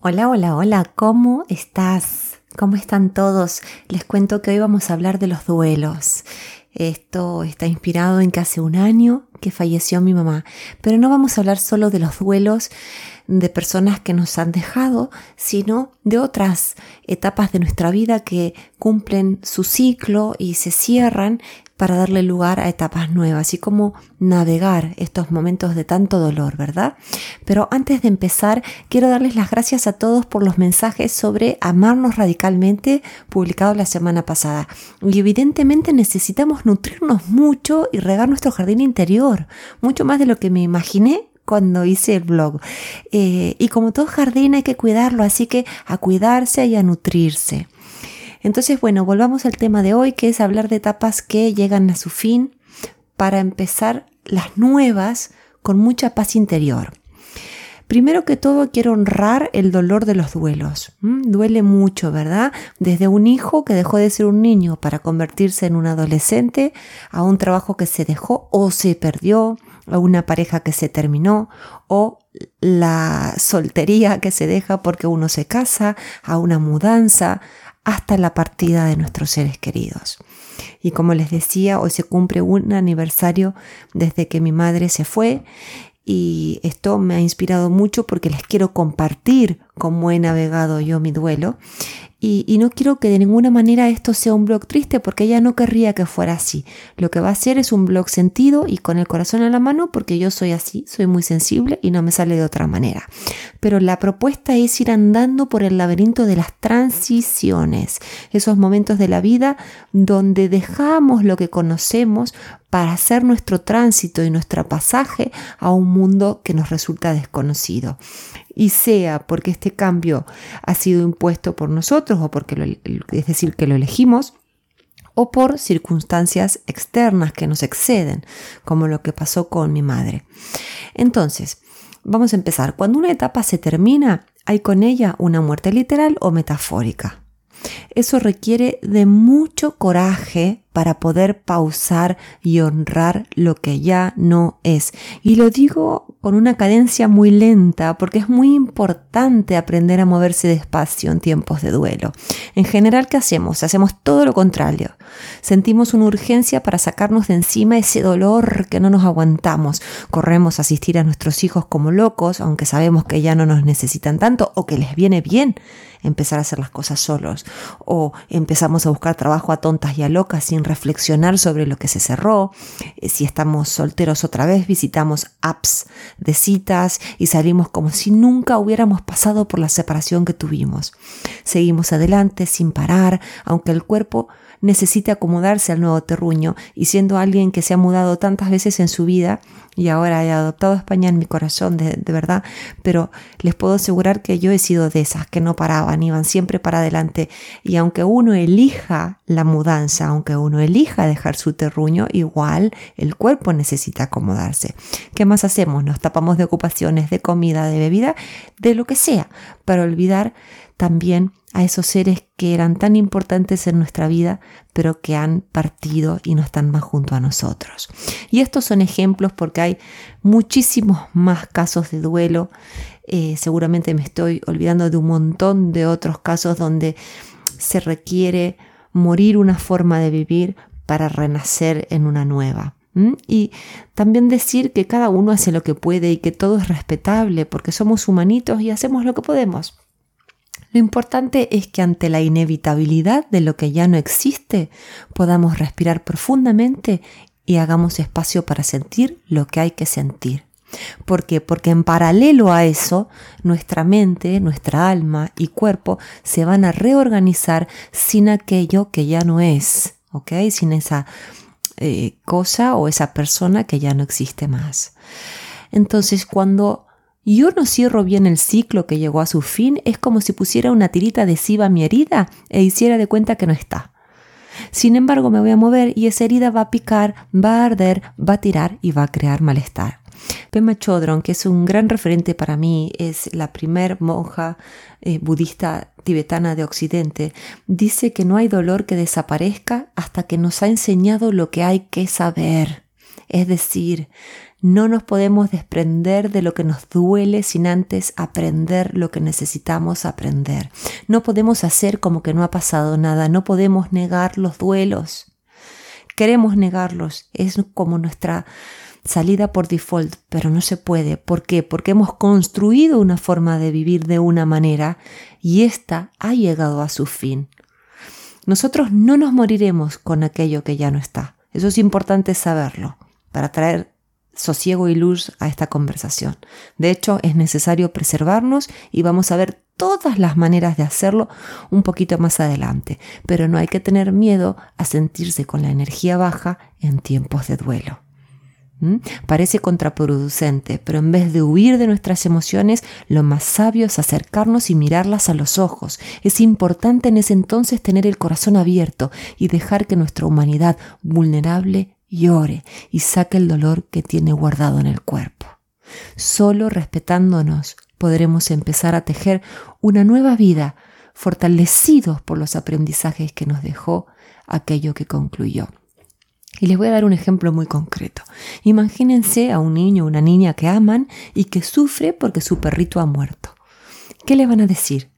Hola, hola, hola, ¿cómo estás? ¿Cómo están todos? Les cuento que hoy vamos a hablar de los duelos. Esto está inspirado en que hace un año que falleció mi mamá, pero no vamos a hablar solo de los duelos de personas que nos han dejado, sino de otras etapas de nuestra vida que cumplen su ciclo y se cierran para darle lugar a etapas nuevas y cómo navegar estos momentos de tanto dolor, ¿verdad? Pero antes de empezar, quiero darles las gracias a todos por los mensajes sobre amarnos radicalmente publicado la semana pasada. Y evidentemente necesitamos nutrirnos mucho y regar nuestro jardín interior, mucho más de lo que me imaginé cuando hice el blog. Eh, y como todo jardín hay que cuidarlo, así que a cuidarse y a nutrirse. Entonces, bueno, volvamos al tema de hoy, que es hablar de etapas que llegan a su fin para empezar las nuevas con mucha paz interior. Primero que todo quiero honrar el dolor de los duelos. Duele mucho, ¿verdad? Desde un hijo que dejó de ser un niño para convertirse en un adolescente, a un trabajo que se dejó o se perdió, a una pareja que se terminó, o la soltería que se deja porque uno se casa, a una mudanza, hasta la partida de nuestros seres queridos. Y como les decía, hoy se cumple un aniversario desde que mi madre se fue y esto me ha inspirado mucho porque les quiero compartir cómo he navegado yo mi duelo y, no quiero que de ninguna manera esto sea un blog triste porque ella no querría que fuera así. Lo que va a ser es un blog sentido y con el corazón en la mano porque yo soy así, soy muy sensible y no me sale de otra manera. Pero la propuesta es ir andando por el laberinto de las transiciones, esos momentos de la vida donde dejamos lo que conocemos para hacer nuestro tránsito y nuestro pasaje a un mundo que nos resulta desconocido y sea porque este cambio ha sido impuesto por nosotros o porque es decir que lo elegimos o por circunstancias externas que nos exceden, como lo que pasó con mi madre. Entonces, vamos a empezar. Cuando una etapa se termina, hay con ella una muerte literal o metafórica. Eso requiere de mucho coraje para poder pausar y honrar lo que ya no es. Y lo digo con una cadencia muy lenta porque es muy importante aprender a moverse despacio en tiempos de duelo. En general, ¿qué hacemos? Hacemos todo lo contrario. Sentimos una urgencia para sacarnos de encima ese dolor que no nos aguantamos. Corremos a asistir a nuestros hijos como locos, aunque sabemos que ya no nos necesitan tanto o que les viene bien empezar a hacer las cosas solos. O empezamos a buscar trabajo a tontas y a locas sin reflexionar sobre lo que se cerró. Eh, si estamos solteros otra vez, visitamos apps de citas y salimos como si nunca hubiéramos pasado por la separación que tuvimos. Seguimos adelante sin parar, aunque el cuerpo necesite acomodarse al nuevo terruño y siendo alguien que se ha mudado tantas veces en su vida y ahora he adoptado España en mi corazón de, de verdad, pero les puedo asegurar que yo he sido de esas que no paraban, iban siempre para adelante y aunque uno elija la mudanza, aunque uno elija dejar su terruño, igual el cuerpo necesita acomodarse. ¿Qué más hacemos? Nos tapamos de ocupaciones, de comida, de bebida, de lo que sea, para olvidar también a esos seres que eran tan importantes en nuestra vida, pero que han partido y no están más junto a nosotros. Y estos son ejemplos porque hay muchísimos más casos de duelo. Eh, seguramente me estoy olvidando de un montón de otros casos donde se requiere morir una forma de vivir para renacer en una nueva. Y también decir que cada uno hace lo que puede y que todo es respetable porque somos humanitos y hacemos lo que podemos. Lo importante es que ante la inevitabilidad de lo que ya no existe, podamos respirar profundamente y hagamos espacio para sentir lo que hay que sentir. ¿Por qué? Porque en paralelo a eso, nuestra mente, nuestra alma y cuerpo se van a reorganizar sin aquello que ya no es, ¿ok? Sin esa eh, cosa o esa persona que ya no existe más. Entonces, cuando yo no cierro bien el ciclo que llegó a su fin, es como si pusiera una tirita adhesiva a mi herida e hiciera de cuenta que no está. Sin embargo, me voy a mover y esa herida va a picar, va a arder, va a tirar y va a crear malestar. Pema Chodron, que es un gran referente para mí, es la primer monja eh, budista tibetana de Occidente, dice que no hay dolor que desaparezca hasta que nos ha enseñado lo que hay que saber. Es decir, No nos podemos desprender de lo que nos duele sin antes aprender lo que necesitamos aprender. No podemos hacer como que no ha pasado nada, no podemos negar los duelos. Queremos negarlos, es como nuestra salida por default, pero no se puede. ¿Por qué? Porque hemos construido una forma de vivir de una manera y ésta ha llegado a su fin. Nosotros no nos moriremos con aquello que ya no está. Eso es importante saberlo para traer sosiego y luz a esta conversación. De hecho, es necesario preservarnos y vamos a ver todas las maneras de hacerlo un poquito más adelante, pero no hay que tener miedo a sentirse con la energía baja en tiempos de duelo. Parece contraproducente, pero en vez de huir de nuestras emociones, lo más sabio es acercarnos y mirarlas a los ojos. Es importante en ese entonces tener el corazón abierto y dejar que nuestra humanidad vulnerable llore y saque el dolor que tiene guardado en el cuerpo. Solo respetándonos podremos empezar a tejer una nueva vida, fortalecidos por los aprendizajes que nos dejó aquello que concluyó. Y les voy a dar un ejemplo muy concreto. Imagínense a un niño o una niña que aman y que sufre porque su perrito ha muerto. ¿Qué le van a decir?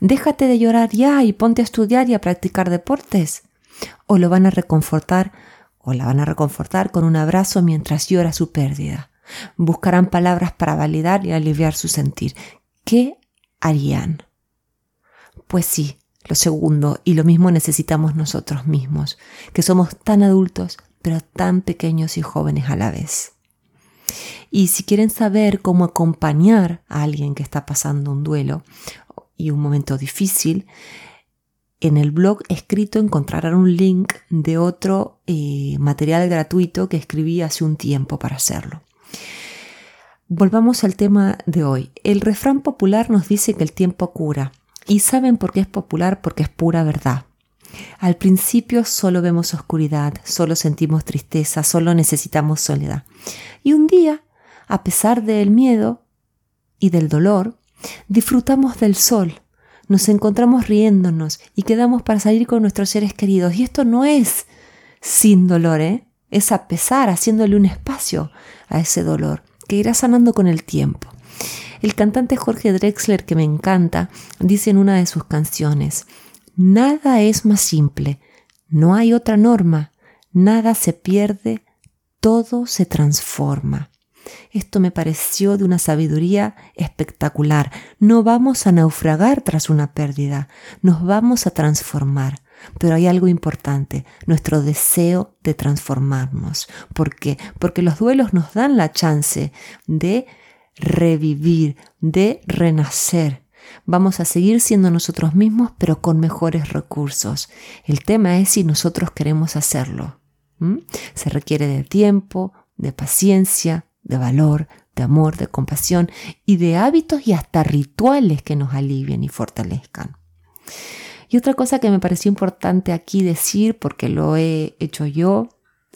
Déjate de llorar ya y ponte a estudiar y a practicar deportes. O lo van a reconfortar o la van a reconfortar con un abrazo mientras llora su pérdida. Buscarán palabras para validar y aliviar su sentir. ¿Qué harían? Pues sí, lo segundo, y lo mismo necesitamos nosotros mismos, que somos tan adultos, pero tan pequeños y jóvenes a la vez. Y si quieren saber cómo acompañar a alguien que está pasando un duelo y un momento difícil, en el blog escrito encontrarán un link de otro eh, material gratuito que escribí hace un tiempo para hacerlo. Volvamos al tema de hoy. El refrán popular nos dice que el tiempo cura. ¿Y saben por qué es popular? Porque es pura verdad. Al principio solo vemos oscuridad, solo sentimos tristeza, solo necesitamos soledad. Y un día, a pesar del miedo y del dolor, disfrutamos del sol, nos encontramos riéndonos y quedamos para salir con nuestros seres queridos. Y esto no es sin dolor, ¿eh? es a pesar, haciéndole un espacio a ese dolor, que irá sanando con el tiempo. El cantante Jorge Drexler, que me encanta, dice en una de sus canciones, Nada es más simple, no hay otra norma, nada se pierde, todo se transforma. Esto me pareció de una sabiduría espectacular. No vamos a naufragar tras una pérdida, nos vamos a transformar. Pero hay algo importante, nuestro deseo de transformarnos. ¿Por qué? Porque los duelos nos dan la chance de revivir, de renacer. Vamos a seguir siendo nosotros mismos, pero con mejores recursos. El tema es si nosotros queremos hacerlo. Se requiere de tiempo, de paciencia, de valor, de amor, de compasión y de hábitos y hasta rituales que nos alivien y fortalezcan. Y otra cosa que me pareció importante aquí decir, porque lo he hecho yo,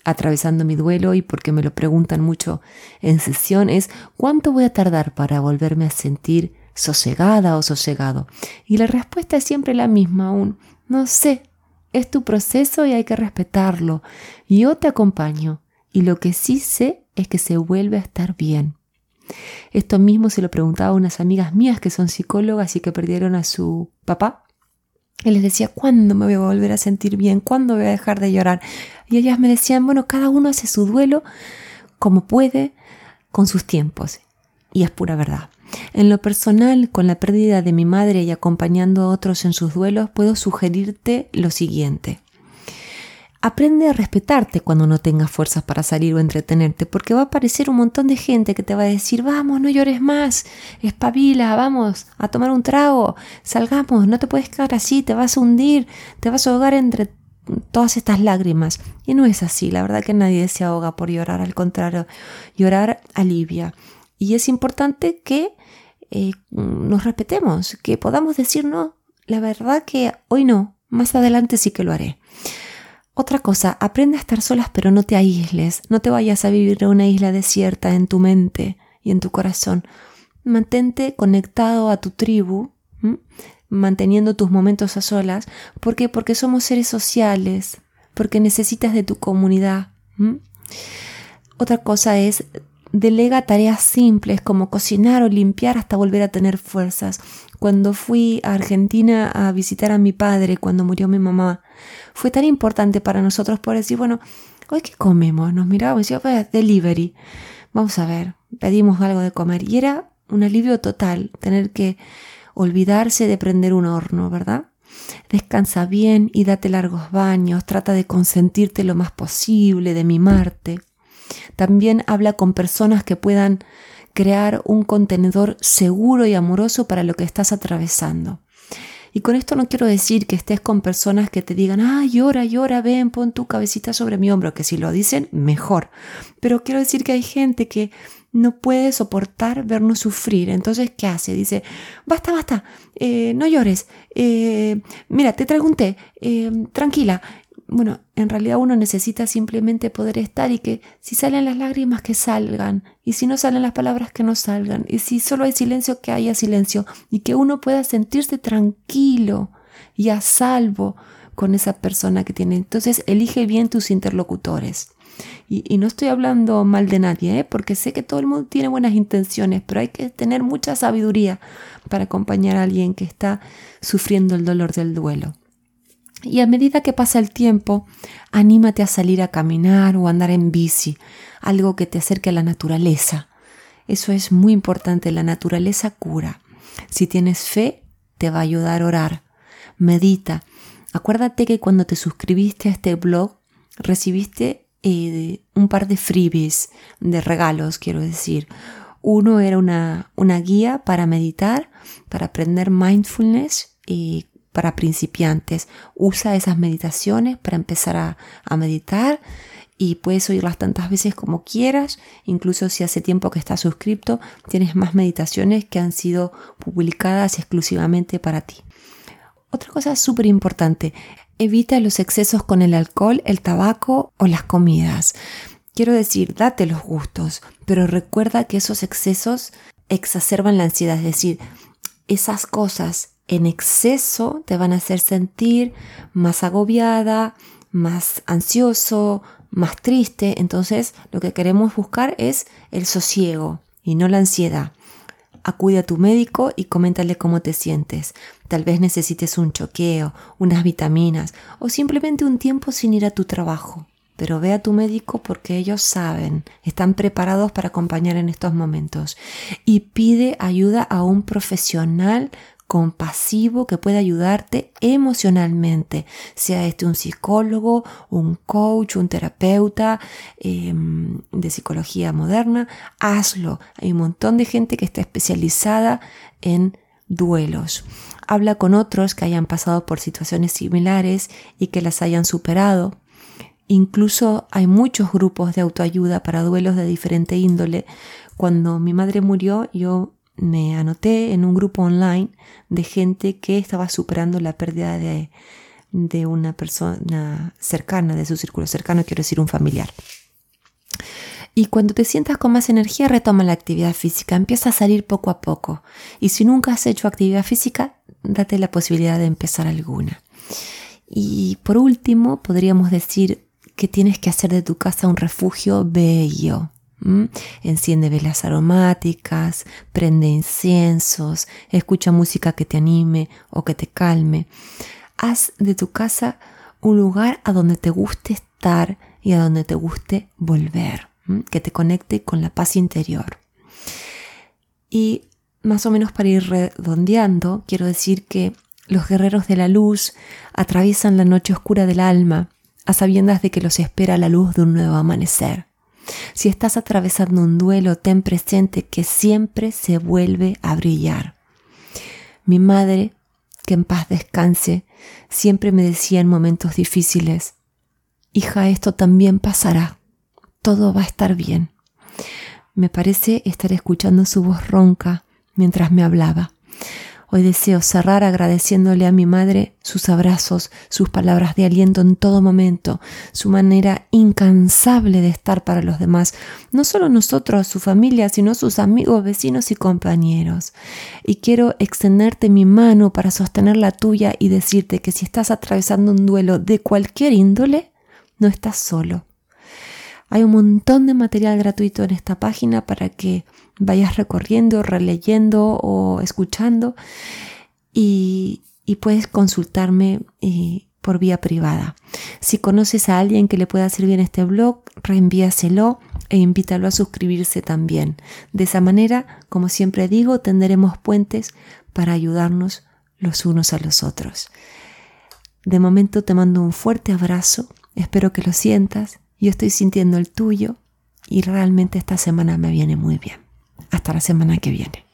atravesando mi duelo y porque me lo preguntan mucho en sesión, es ¿cuánto voy a tardar para volverme a sentir sosegada o sosegado? Y la respuesta es siempre la misma aún, no sé, es tu proceso y hay que respetarlo. Yo te acompaño y lo que sí sé es que se vuelve a estar bien. Esto mismo se lo preguntaba a unas amigas mías que son psicólogas y que perdieron a su papá. Y les decía, ¿cuándo me voy a volver a sentir bien? ¿Cuándo voy a dejar de llorar? Y ellas me decían, bueno, cada uno hace su duelo como puede, con sus tiempos. Y es pura verdad. En lo personal, con la pérdida de mi madre y acompañando a otros en sus duelos, puedo sugerirte lo siguiente. Aprende a respetarte cuando no tengas fuerzas para salir o entretenerte, porque va a aparecer un montón de gente que te va a decir, vamos, no llores más, espabila, vamos a tomar un trago, salgamos, no te puedes quedar así, te vas a hundir, te vas a ahogar entre todas estas lágrimas. Y no es así, la verdad que nadie se ahoga por llorar, al contrario, llorar alivia. Y es importante que eh, nos respetemos, que podamos decir, no, la verdad que hoy no, más adelante sí que lo haré. Otra cosa, aprende a estar solas pero no te aísles, no te vayas a vivir en una isla desierta en tu mente y en tu corazón. Mantente conectado a tu tribu, manteniendo tus momentos a solas. ¿Por qué? Porque somos seres sociales, porque necesitas de tu comunidad. Otra cosa es delega tareas simples como cocinar o limpiar hasta volver a tener fuerzas. Cuando fui a Argentina a visitar a mi padre cuando murió mi mamá, fue tan importante para nosotros por decir, bueno, hoy qué comemos, nos mirábamos y decíamos, delivery, vamos a ver, pedimos algo de comer y era un alivio total tener que olvidarse de prender un horno, ¿verdad? Descansa bien y date largos baños, trata de consentirte lo más posible, de mimarte. También habla con personas que puedan crear un contenedor seguro y amoroso para lo que estás atravesando. Y con esto no quiero decir que estés con personas que te digan, ah, llora, llora, ven, pon tu cabecita sobre mi hombro, que si lo dicen, mejor. Pero quiero decir que hay gente que no puede soportar vernos sufrir. Entonces, ¿qué hace? Dice, basta, basta, eh, no llores, eh, mira, te traigo eh, tranquila, bueno, en realidad uno necesita simplemente poder estar y que si salen las lágrimas que salgan y si no salen las palabras que no salgan y si solo hay silencio que haya silencio y que uno pueda sentirse tranquilo y a salvo con esa persona que tiene. Entonces elige bien tus interlocutores. Y, no estoy hablando mal de nadie, ¿eh? porque sé que todo el mundo tiene buenas intenciones, pero hay que tener mucha sabiduría para acompañar a alguien que está sufriendo el dolor del duelo. Y a medida que pasa el tiempo, anímate a salir a caminar o andar en bici, algo que te acerque a la naturaleza. Eso es muy importante, la naturaleza cura. Si tienes fe, te va a ayudar a orar. Medita. Acuérdate que cuando te suscribiste a este blog, recibiste eh, un par de freebies, de regalos, quiero decir. Uno era una, una guía para meditar, para aprender mindfulness y para principiantes. Usa esas meditaciones para empezar a, a meditar y puedes oírlas tantas veces como quieras, incluso si hace tiempo que estás suscrito, tienes más meditaciones que han sido publicadas exclusivamente para ti. Otra cosa súper importante, evita los excesos con el alcohol, el tabaco o las comidas. Quiero decir, date los gustos, pero recuerda que esos excesos exacerban la ansiedad, es decir, esas cosas en exceso te van a hacer sentir más agobiada, más ansioso, más triste. Entonces lo que queremos buscar es el sosiego y no la ansiedad. Acude a tu médico y coméntale cómo te sientes. Tal vez necesites un choqueo, unas vitaminas o simplemente un tiempo sin ir a tu trabajo. Pero ve a tu médico porque ellos saben, están preparados para acompañar en estos momentos. Y pide ayuda a un profesional compasivo que puede ayudarte emocionalmente, sea este un psicólogo, un coach, un terapeuta em, de psicología moderna, hazlo. Hay un montón de gente que está especializada en duelos. Habla con otros que hayan pasado por situaciones similares y que las hayan superado. Incluso hay muchos grupos de autoayuda para duelos de diferente índole. Cuando mi madre murió, yo me anoté en un grupo online de gente que estaba superando la pérdida de, de una persona cercana, de su círculo cercano, quiero decir un familiar. Y cuando te sientas con más energía, retoma la actividad física, empieza a salir poco a poco. Y si nunca has hecho actividad física, date la posibilidad de empezar alguna. Y por último, podríamos decir que tienes que hacer de tu casa un refugio bello. Enciende velas aromáticas, prende inciensos, escucha música que te anime o que te calme. Haz de tu casa un lugar a donde te guste estar y a donde te guste volver, que te conecte con la paz interior. Y más o menos para ir redondeando, quiero decir que los guerreros de la luz atraviesan la noche oscura del alma a sabiendas de que los espera la luz de un nuevo amanecer. Si estás atravesando un duelo, ten presente que siempre se vuelve a brillar. Mi madre, que en paz descanse, siempre me decía en momentos difíciles, hija, esto también pasará, todo va a estar bien. Me parece estar escuchando su voz ronca mientras me hablaba. Hoy deseo cerrar agradeciéndole a mi madre sus abrazos, sus palabras de aliento en todo momento, su manera incansable de estar para los demás, no solo nosotros, su familia, sino sus amigos, vecinos y compañeros. Y quiero extenderte mi mano para sostener la tuya y decirte que si estás atravesando un duelo de cualquier índole, no estás solo. Hay un montón de material gratuito en esta página para que vayas recorriendo, releyendo o escuchando y, puedes consultarme eh, por vía privada. Si conoces a alguien que le pueda servir en este blog, reenvíaselo e invítalo a suscribirse también. De esa manera, como siempre digo, tendremos puentes para ayudarnos los unos a los otros. De momento te mando un fuerte abrazo, espero que lo sientas, yo estoy sintiendo el tuyo y realmente esta semana me viene muy bien. Hasta la semana que viene.